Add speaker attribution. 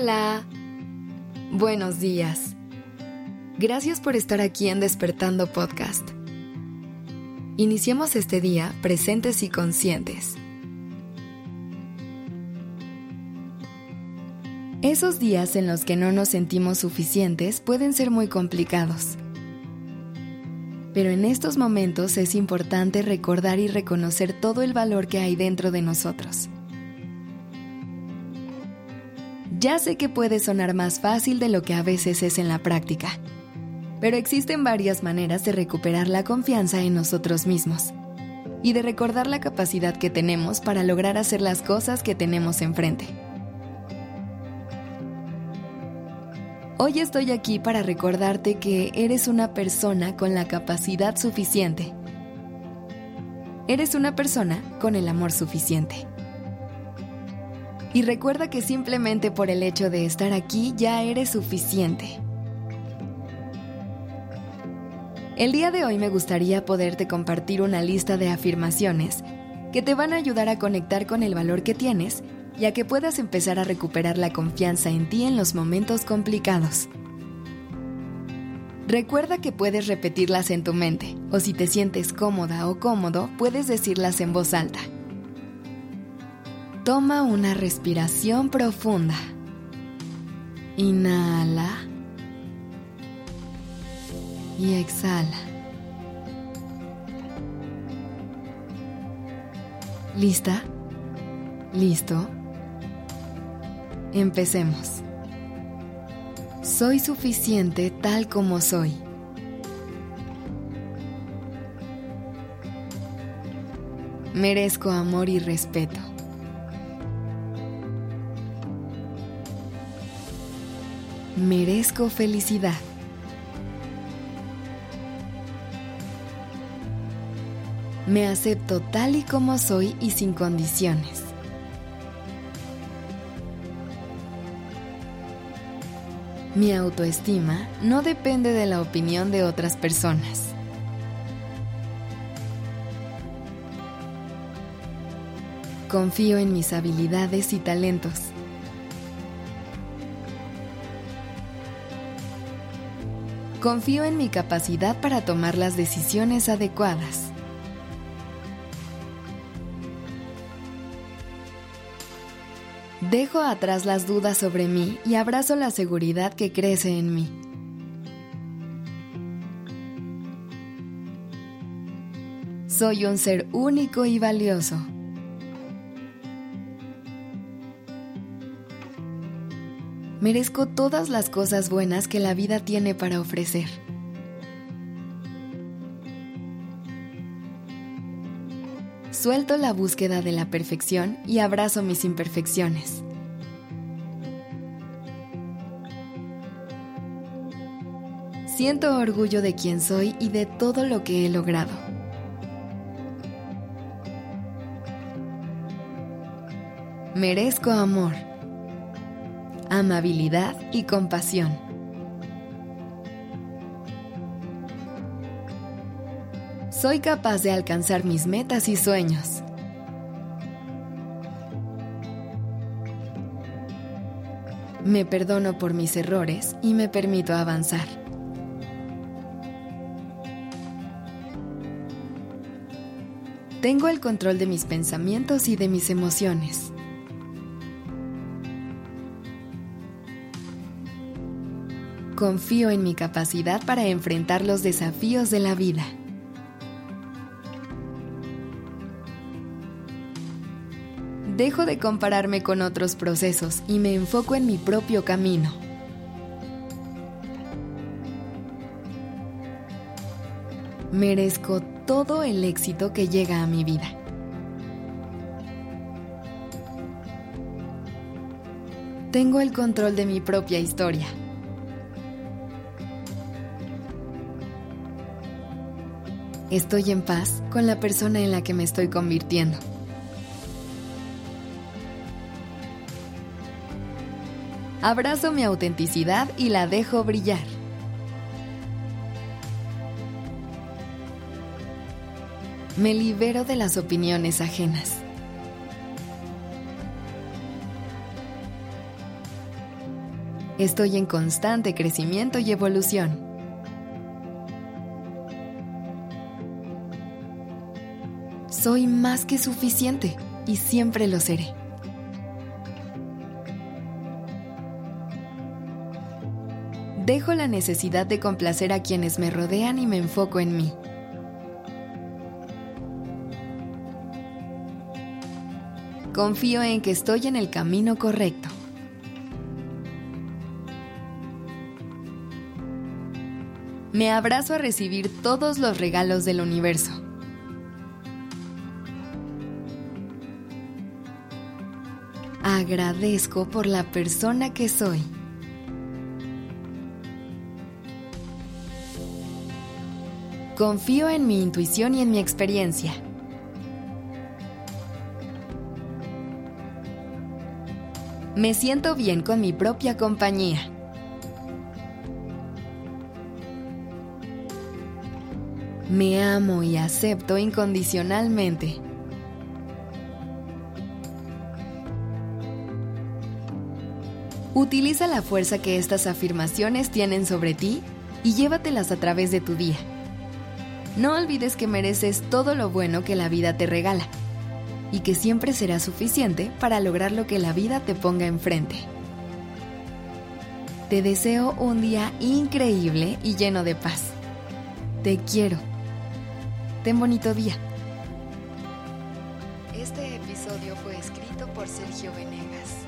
Speaker 1: Hola. Buenos días. Gracias por estar aquí en Despertando Podcast. Iniciemos este día presentes y conscientes. Esos días en los que no nos sentimos suficientes pueden ser muy complicados. Pero en estos momentos es importante recordar y reconocer todo el valor que hay dentro de nosotros ya sé que puede sonar más fácil de lo que a veces es en la práctica, pero existen varias maneras de recuperar la confianza en nosotros mismos y de recordar la capacidad que tenemos para lograr hacer las cosas que tenemos enfrente. Hoy estoy aquí para recordarte que eres una persona con la capacidad suficiente. Eres una persona con el amor suficiente. Y recuerda que simplemente por el hecho de estar aquí ya eres suficiente. El día de hoy me gustaría poderte compartir una lista de afirmaciones que te van a ayudar a conectar con el valor que tienes y a que puedas empezar a recuperar la confianza en ti en los momentos complicados. Recuerda que puedes repetirlas en tu mente o si te sientes cómoda o cómodo puedes decirlas en voz alta. Toma una respiración profunda. Inhala. Y exhala. ¿Lista? ¿Listo? Empecemos. Soy suficiente tal como soy. Merezco amor y respeto. Merezco felicidad. Me acepto tal y como soy y sin condiciones. Mi autoestima no depende de la opinión de otras personas. Confío en mis habilidades y talentos. Confío en mi capacidad para tomar las decisiones adecuadas. Dejo atrás las dudas sobre mí y abrazo la seguridad que crece en mí. Soy un ser único y valioso. Merezco todas las cosas buenas que la vida tiene para ofrecer. Suelto la búsqueda de la perfección y abrazo mis imperfecciones. Siento orgullo de quien soy y de todo lo que he logrado. Merezco amor amabilidad y compasión. Soy capaz de alcanzar mis metas y sueños. Me perdono por mis errores y me permito avanzar. Tengo el control de mis pensamientos y de mis emociones. Confío en mi capacidad para enfrentar los desafíos de la vida. Dejo de compararme con otros procesos y me enfoco en mi propio camino. Merezco todo el éxito que llega a mi vida. Tengo el control de mi propia historia. Estoy en paz con la persona en la que me estoy convirtiendo. Abrazo mi autenticidad y la dejo brillar. Me libero de las opiniones ajenas. Estoy en constante crecimiento y evolución. Soy más que suficiente y siempre lo seré. Dejo la necesidad de complacer a quienes me rodean y me enfoco en mí. Confío en que estoy en el camino correcto. Me abrazo a recibir todos los regalos del universo. Agradezco por la persona que soy. Confío en mi intuición y en mi experiencia. Me siento bien con mi propia compañía. Me amo y acepto incondicionalmente. Utiliza la fuerza que estas afirmaciones tienen sobre ti y llévatelas a través de tu día. No olvides que mereces todo lo bueno que la vida te regala y que siempre será suficiente para lograr lo que la vida te ponga enfrente. Te deseo un día increíble y lleno de paz. Te quiero. Ten bonito día. Este episodio fue escrito por Sergio Venegas.